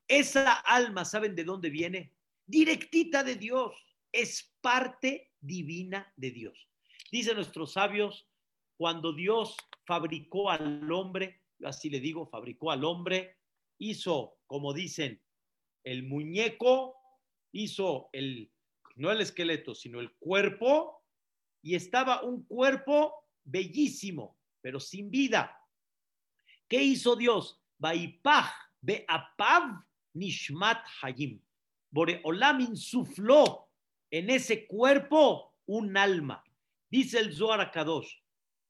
Esa alma, ¿saben de dónde viene? Directita de Dios. Es parte divina de Dios. Dicen nuestros sabios, cuando Dios fabricó al hombre, yo así le digo, fabricó al hombre, hizo, como dicen, el muñeco, hizo el, no el esqueleto, sino el cuerpo, y estaba un cuerpo bellísimo, pero sin vida. ¿Qué hizo Dios? Baipaj beapav nishmat hayim. Boreolam insufló en ese cuerpo un alma. Dice el Zohar Kadosh,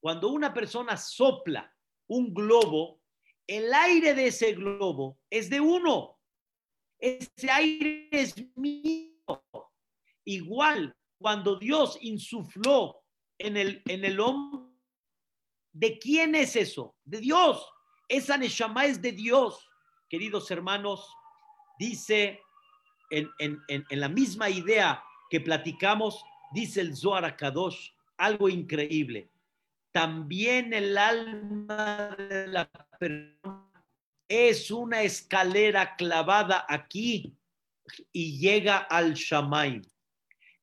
cuando una persona sopla un globo, el aire de ese globo es de uno. Ese aire es mío. Igual, cuando Dios insufló en el, en el hombre, ¿de quién es eso? De Dios. Esa Neshama es de Dios. Queridos hermanos, dice en, en, la misma idea que platicamos, dice el Zohar Kadosh, algo increíble. También el alma de la persona es una escalera clavada aquí y llega al Shamaim.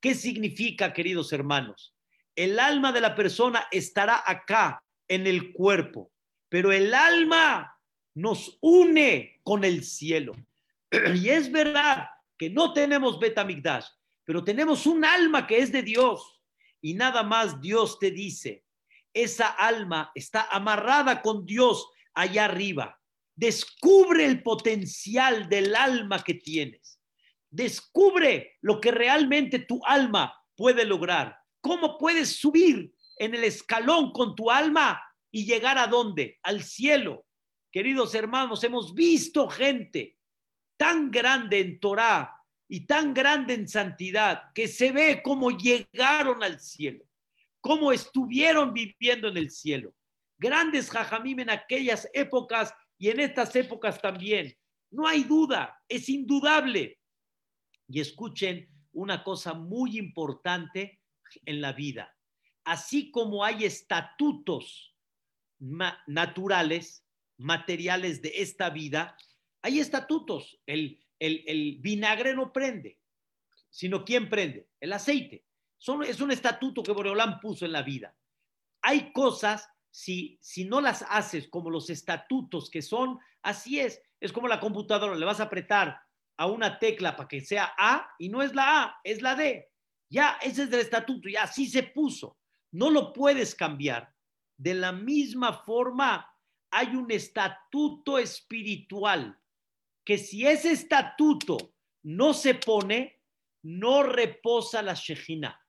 ¿Qué significa, queridos hermanos? El alma de la persona estará acá en el cuerpo, pero el alma nos une con el cielo. Y es verdad que no tenemos Betamigdash, pero tenemos un alma que es de Dios. Y nada más Dios te dice, esa alma está amarrada con Dios allá arriba. Descubre el potencial del alma que tienes. Descubre lo que realmente tu alma puede lograr. ¿Cómo puedes subir en el escalón con tu alma y llegar a dónde? Al cielo. Queridos hermanos, hemos visto gente tan grande en Torah y tan grande en santidad que se ve cómo llegaron al cielo, cómo estuvieron viviendo en el cielo. Grandes jajamim en aquellas épocas y en estas épocas también. No hay duda, es indudable. Y escuchen una cosa muy importante en la vida. Así como hay estatutos naturales, materiales de esta vida, hay estatutos. El, el, vinagre no prende, sino ¿quién prende? El aceite. Es un estatuto que Boreolán puso en la vida. Hay cosas, si, si no las haces como los estatutos que son, así es. Es como la computadora, le vas a apretar a una tecla para que sea A y no es la A, es la D. Ya, ese es el estatuto, ya así se puso. No lo puedes cambiar. De la misma forma, hay un estatuto espiritual que si ese estatuto no se pone, no reposa la Shejina.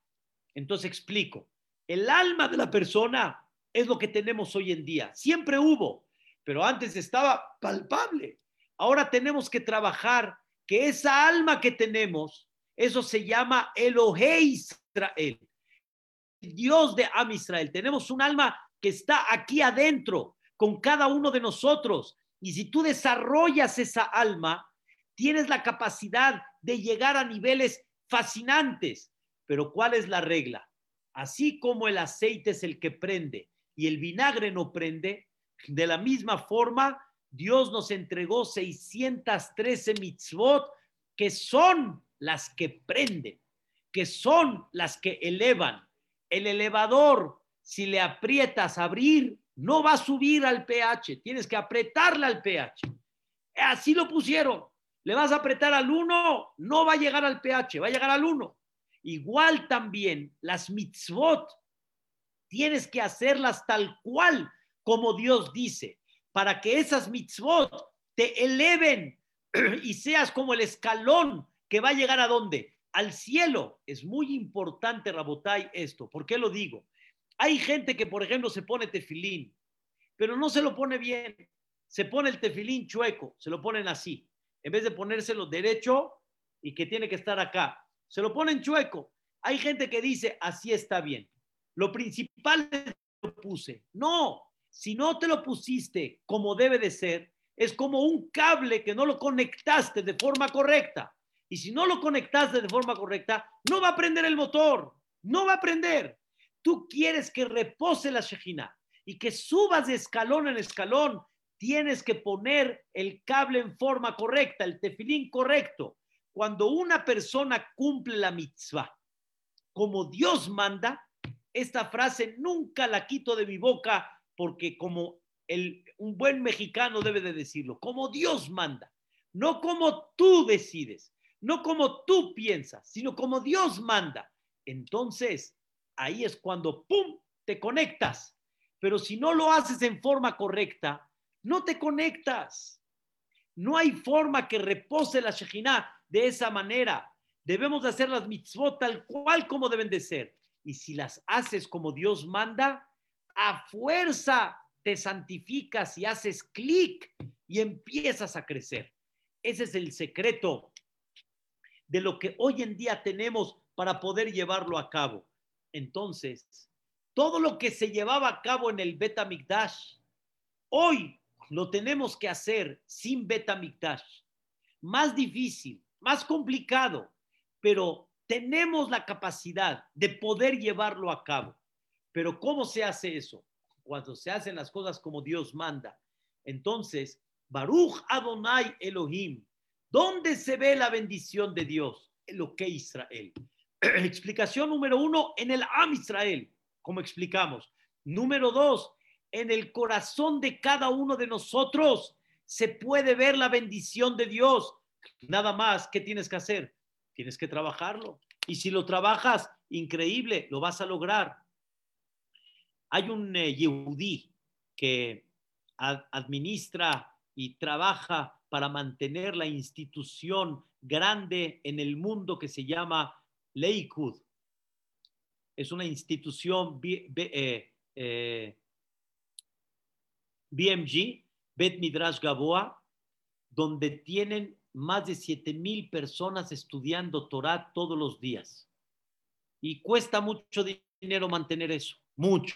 Entonces explico. El alma de la persona es lo que tenemos hoy en día. Siempre hubo, pero antes estaba palpable. Ahora tenemos que trabajar que esa alma que tenemos, eso se llama Elohe Israel, Dios de Am Israel. Tenemos un alma que está aquí adentro con cada uno de nosotros. Y si tú desarrollas esa alma, tienes la capacidad de llegar a niveles fascinantes. Pero ¿cuál es la regla? Así como el aceite es el que prende y el vinagre no prende, de la misma forma, Dios nos entregó 613 mitzvot que son las que prenden, que son las que elevan. El elevador, si le aprietas a abrir, no va a subir al pH, tienes que apretarle al pH. Así lo pusieron. Le vas a apretar al 1, no va a llegar al pH, va a llegar al 1. Igual también las mitzvot, tienes que hacerlas tal cual como Dios dice, para que esas mitzvot te eleven y seas como el escalón que va a llegar a dónde? Al cielo. Es muy importante, Rabotai, esto. ¿Por qué lo digo? Hay gente que, por ejemplo, se pone tefilín, pero no se lo pone bien. Se pone el tefilín chueco, se lo ponen así. En vez de ponérselo derecho y que tiene que estar acá, se lo ponen chueco. Hay gente que dice, así está bien. Lo principal es lo puse. No, si no te lo pusiste como debe de ser, es como un cable que no lo conectaste de forma correcta. Y si no lo conectaste de forma correcta, no va a prender el motor, no va a prender. Tú quieres que repose la Shejina y que subas de escalón en escalón, tienes que poner el cable en forma correcta, el tefilín correcto. Cuando una persona cumple la mitzvah como Dios manda, esta frase nunca la quito de mi boca porque como el, un buen mexicano debe de decirlo, como Dios manda, no como tú decides, no como tú piensas, sino como Dios manda. Entonces, ahí es cuando, ¡pum!, te conectas. Pero si no lo haces en forma correcta, no te conectas. No hay forma que repose la Shejina de esa manera. Debemos de hacer las mitzvot tal cual como deben de ser. Y si las haces como Dios manda, a fuerza te santificas y haces clic y empiezas a crecer. Ese es el secreto de lo que hoy en día tenemos para poder llevarlo a cabo. Entonces, todo lo que se llevaba a cabo en el Betamikdash, hoy lo tenemos que hacer sin Betamikdash. Más difícil, más complicado, pero tenemos la capacidad de poder llevarlo a cabo. Pero ¿cómo se hace eso? Cuando se hacen las cosas como Dios manda. Entonces, Baruch Adonai Elohim, ¿dónde se ve la bendición de Dios? En lo que Israel. Explicación número uno, en el Am Israel, como explicamos. Número dos, en el corazón de cada uno de nosotros se puede ver la bendición de Dios. Nada más, ¿qué tienes que hacer? Tienes que trabajarlo. Y si lo trabajas, increíble, lo vas a lograr. Hay un eh, que administra y trabaja para mantener la institución grande en el mundo que se llama Leikud. Es una institución BMG, eh, eh, Bet Midrash Gaboa, donde tienen más de 7 mil personas estudiando Torah todos los días. Y cuesta mucho dinero mantener eso, mucho,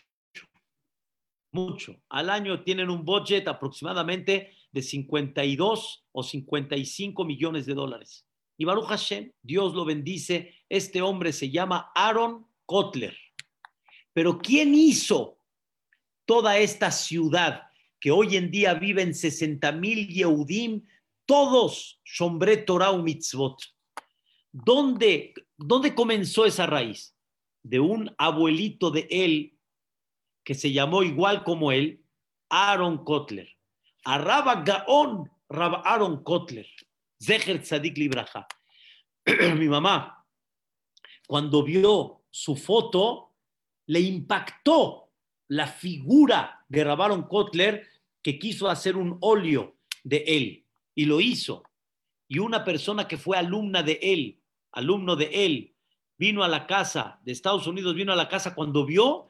mucho. Al año tienen un budget aproximadamente de 52 o 55 millones de dólares. Y Baruch Hashem, Dios lo bendice, este hombre se llama Aaron Kotler. Pero ¿quién hizo toda esta ciudad que hoy en día viven 60 mil Yehudim todos Shombre Torah Mitzvot. ¿Dónde, ¿Dónde comenzó esa raíz? De un abuelito de él que se llamó igual como él, Aaron Kotler. Araba Gaon, Rab Aaron Kotler. Zecher Tzadik Libraja. Mi mamá, cuando vio su foto, le impactó la figura de Rab Aaron Kotler que quiso hacer un óleo de él y lo hizo. Y una persona que fue alumna de él, alumno de él, vino a la casa de Estados Unidos, vino a la casa cuando vio,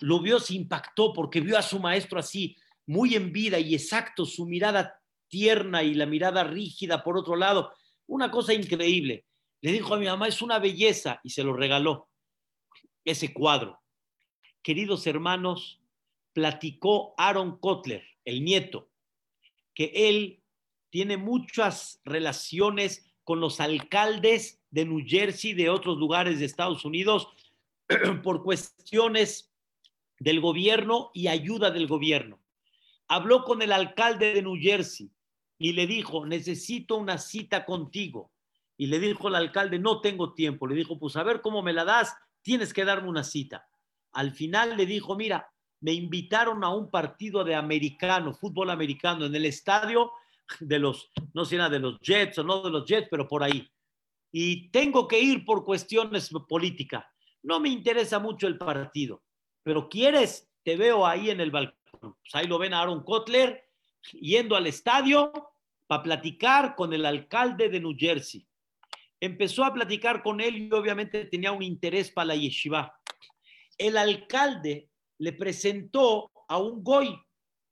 lo vio, se impactó porque vio a su maestro así, muy en vida y exacto, su mirada tierna y la mirada rígida por otro lado. Una cosa increíble. Le dijo a mi mamá, es una belleza y se lo regaló ese cuadro. Queridos hermanos, platicó Aaron Kotler, el nieto, que él tiene muchas relaciones con los alcaldes de New Jersey, de otros lugares de Estados Unidos, por cuestiones del gobierno y ayuda del gobierno. Habló con el alcalde de New Jersey y le dijo, necesito una cita contigo. Y le dijo el alcalde, no tengo tiempo. Le dijo, pues a ver cómo me la das, tienes que darme una cita. Al final le dijo, mira, me invitaron a un partido de americano, fútbol americano, en el estadio de los, no sé, de los Jets o no de los Jets, pero por ahí. Y tengo que ir por cuestiones políticas. No me interesa mucho el partido, pero quieres, te veo ahí en el balcón. Pues ahí lo ven a Aaron Kotler yendo al estadio para platicar con el alcalde de New Jersey. Empezó a platicar con él y obviamente tenía un interés para la yeshiva. El alcalde le presentó a un goy,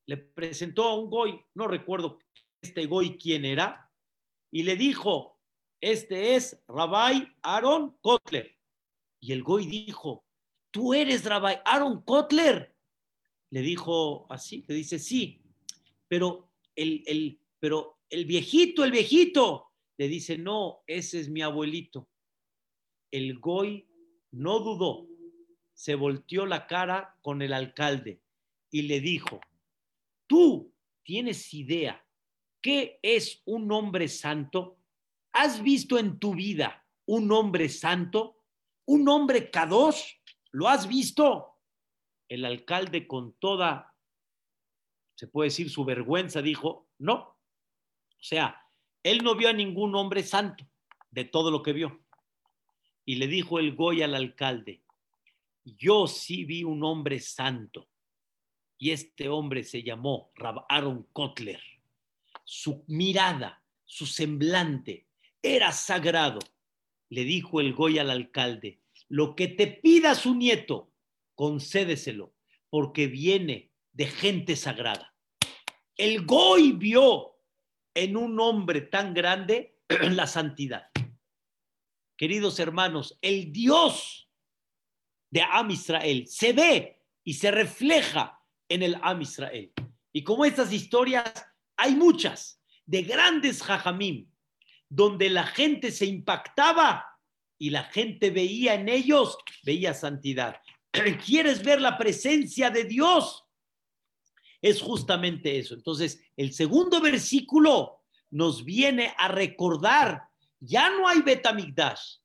le presentó a un goy, no recuerdo este goy quién era y le dijo, este es Rabbi Aaron Kotler. Y el goy dijo, tú eres Rabbi Aaron Kotler. Le dijo así, le dice, sí, pero el, el, pero el viejito, el viejito, le dice, no, ese es mi abuelito. El goy no dudó, se volteó la cara con el alcalde y le dijo, tú tienes idea ¿Qué es un hombre santo? ¿Has visto en tu vida un hombre santo? ¿Un hombre K2? ¿Lo has visto? El alcalde con toda, se puede decir, su vergüenza dijo, no. O sea, él no vio a ningún hombre santo de todo lo que vio. Y le dijo el Goy al alcalde, yo sí vi un hombre santo. Y este hombre se llamó Rab Aaron Kotler su mirada, su semblante era sagrado. Le dijo el Goy al alcalde, lo que te pida su nieto, concédeselo, porque viene de gente sagrada. El Goy vio en un hombre tan grande la santidad. Queridos hermanos, el Dios de Am Israel se ve y se refleja en el Am Israel. Y como estas historias hay muchas de grandes jajamim, donde la gente se impactaba y la gente veía en ellos, veía santidad. ¿Quieres ver la presencia de Dios? Es justamente eso. Entonces, el segundo versículo nos viene a recordar, ya no hay Betamigdash,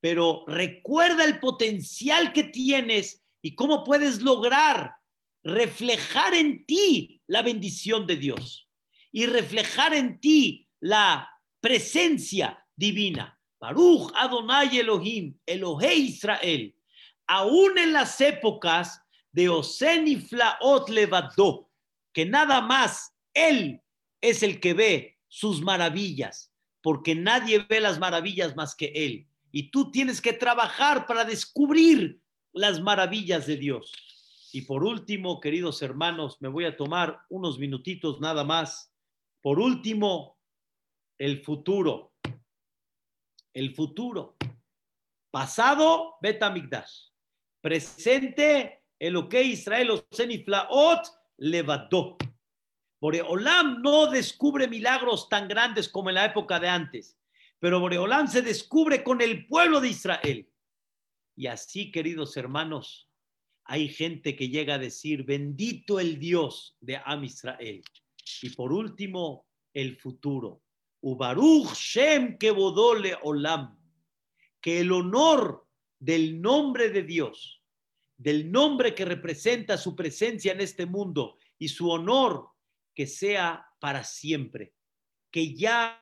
pero recuerda el potencial que tienes y cómo puedes lograr reflejar en ti la bendición de Dios. Y reflejar en ti la presencia divina. Baruch Adonai Elohim, Elohei Israel, aún en las épocas de Osen y Flaot Levadó, que nada más Él es el que ve sus maravillas, porque nadie ve las maravillas más que Él. Y tú tienes que trabajar para descubrir las maravillas de Dios. Y por último, queridos hermanos, me voy a tomar unos minutitos nada más. Por último, el futuro. El futuro. Pasado, Betamigdash. Presente, el que Israel, Oseniflaot, levantó. Boreolam no descubre milagros tan grandes como en la época de antes, pero Boreolam se descubre con el pueblo de Israel. Y así, queridos hermanos, hay gente que llega a decir, bendito el Dios de Am Israel. Y por último, el futuro. Ubaruch Shem Kebodole Olam. Que el honor del nombre de Dios, del nombre que representa su presencia en este mundo y su honor, que sea para siempre. Que ya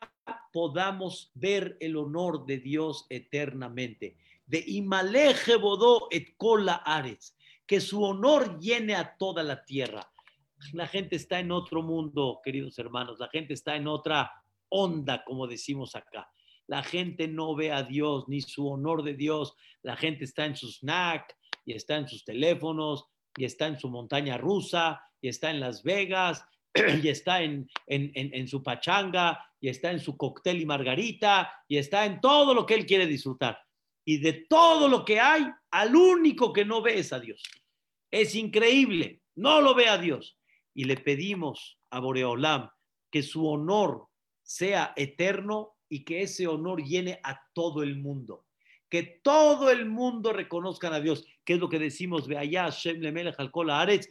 podamos ver el honor de Dios eternamente. De Imaleje Bodó et Kola Ares que su honor llene a toda la tierra. La gente está en otro mundo, queridos hermanos, la gente está en otra onda, como decimos acá. La gente no ve a Dios ni su honor de Dios. La gente está en su snack y está en sus teléfonos y está en su montaña rusa y está en Las Vegas y está en, en, en, su pachanga y está en su cóctel y margarita y está en todo lo que él quiere disfrutar. Y de todo lo que hay, al único que no ve es a Dios. Es increíble, no lo ve a Dios. Y le pedimos a Boreolam que su honor sea eterno y que ese honor llene a todo el mundo. Que todo el mundo reconozcan a Dios, que es lo que decimos, ve allá Hashem kol haaretz.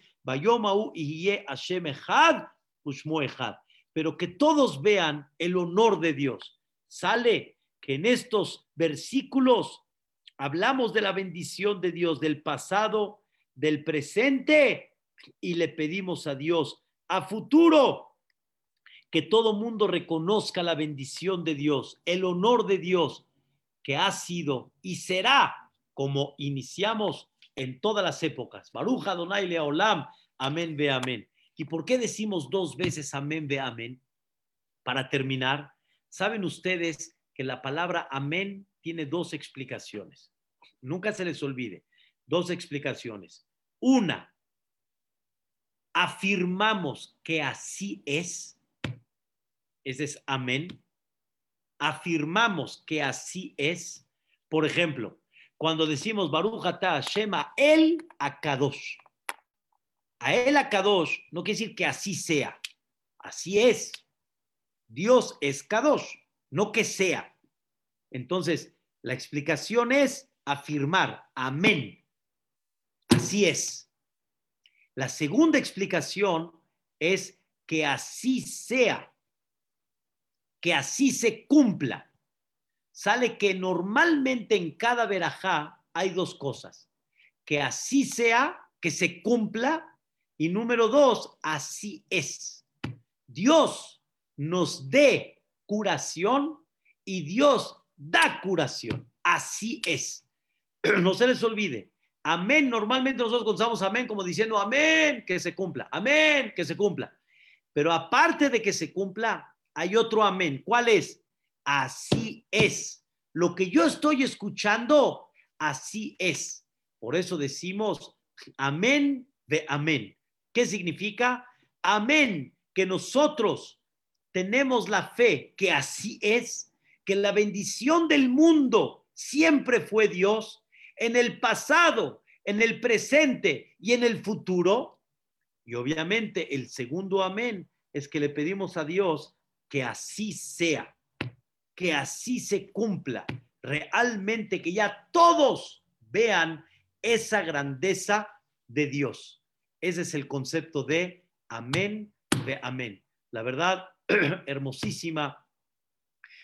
Pero que todos vean el honor de Dios. Sale que en estos versículos hablamos de la bendición de Dios del pasado, del presente y le pedimos a Dios a futuro que todo mundo reconozca la bendición de Dios, el honor de Dios que ha sido y será como iniciamos en todas las épocas. Baruja Donai Leolam, amén ve amén. ¿Y por qué decimos dos veces amén ve amén? Para terminar, saben ustedes que la palabra amén tiene dos explicaciones. Nunca se les olvide. Dos explicaciones. Una, afirmamos que así es. Ese es amén. Afirmamos que así es. Por ejemplo, cuando decimos Baruch Ata Shema El Akadosh. A El Akadosh no quiere decir que así sea. Así es. Dios es Kadosh, no que sea. Entonces, la explicación es afirmar, amén. Así es. La segunda explicación es que así sea, que así se cumpla. Sale que normalmente en cada verajá hay dos cosas. Que así sea, que se cumpla. Y número dos, así es. Dios nos dé curación y Dios da curación. Así es. no se les olvide. Amén. Normalmente nosotros contamos amén como diciendo amén, que se cumpla. Amén, que se cumpla. Pero aparte de que se cumpla, hay otro amén. ¿Cuál es? Así es. Lo que yo estoy escuchando, así es. Por eso decimos amén de amén. ¿Qué significa? Amén, que nosotros tenemos la fe que así es, que la bendición del mundo siempre fue Dios en el pasado, en el presente y en el futuro. Y obviamente el segundo amén es que le pedimos a Dios que así sea, que así se cumpla, realmente que ya todos vean esa grandeza de Dios. Ese es el concepto de amén, de amén. La verdad, hermosísima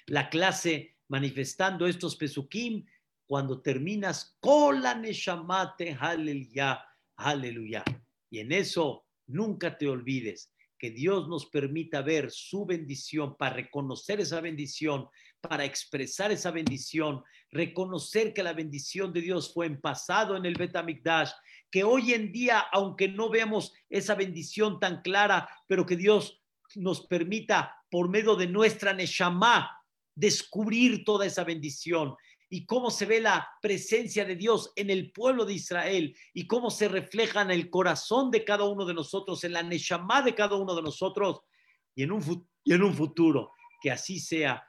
la clase manifestando estos pesukim cuando terminas con la neshamate, aleluya, aleluya. Y en eso nunca te olvides que Dios nos permita ver su bendición para reconocer esa bendición, para expresar esa bendición, reconocer que la bendición de Dios fue en pasado en el Betamikdash, que hoy en día, aunque no veamos esa bendición tan clara, pero que Dios nos permita por medio de nuestra Neshama descubrir toda esa bendición y cómo se ve la presencia de Dios en el pueblo de Israel y cómo se refleja en el corazón de cada uno de nosotros, en la Neshama de cada uno de nosotros y en un, y en un futuro. Que así sea.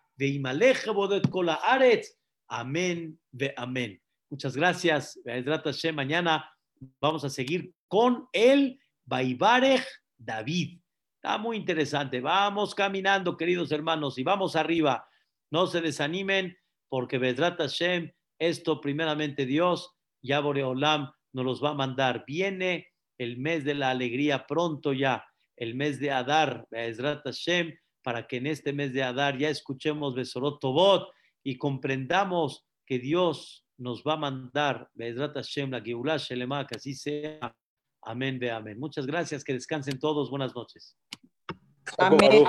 Amén, ve amén. Muchas gracias. Mañana vamos a seguir con el Baibarej David. Está muy interesante. Vamos caminando, queridos hermanos, y vamos arriba. No se desanimen porque Bedrat Hashem, esto primeramente Dios, ya Boreolam nos los va a mandar. Viene el mes de la alegría pronto ya, el mes de Adar, Bedrat Hashem, para que en este mes de Adar ya escuchemos Besorot Tobot y comprendamos que Dios nos va a mandar Bedrat Hashem, la Geulah Shelema, que así sea. Amén, ve amén. Muchas gracias, que descansen todos. Buenas noches. Amén.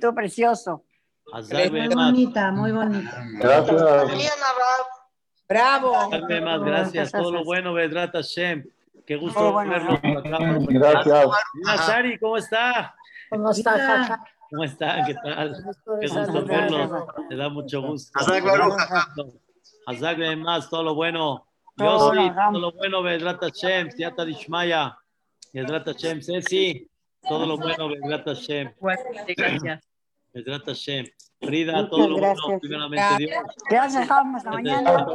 Tú precioso. Muy bonita, muy bonita. Gracias. Bravo. más, gracias. Todo lo bueno, Vedrat Hashem. Qué gusto verlo. Gracias. Sari, ¿cómo está? ¿Cómo está, ¿Cómo está? ¿Qué tal? Qué gusto verlo. Me da mucho gusto. Hazak más, todo lo bueno. Todo lo bueno, Vedrat Hashem, Siata Dishmaya, Vedrat Hashem, Ceci, todo lo bueno, Vedrat Hashem. Gracias. Vedrat Hashem. Frida, todo lo bueno, primeramente Dios. Gracias, Jaume. Hasta mañana.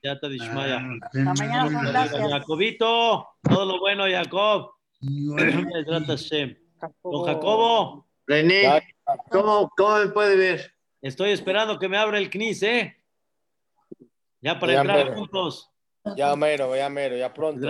Siata Dishmaya. Hasta mañana. Jacobito, todo lo bueno, Jacob. Hashem. Don Jacobo. René, ¿cómo, ¿cómo me puede ver? Estoy esperando que me abra el CNIS, ¿eh? Ya para Ya entrar juntos. Ya mero, ya mero, ya pronto.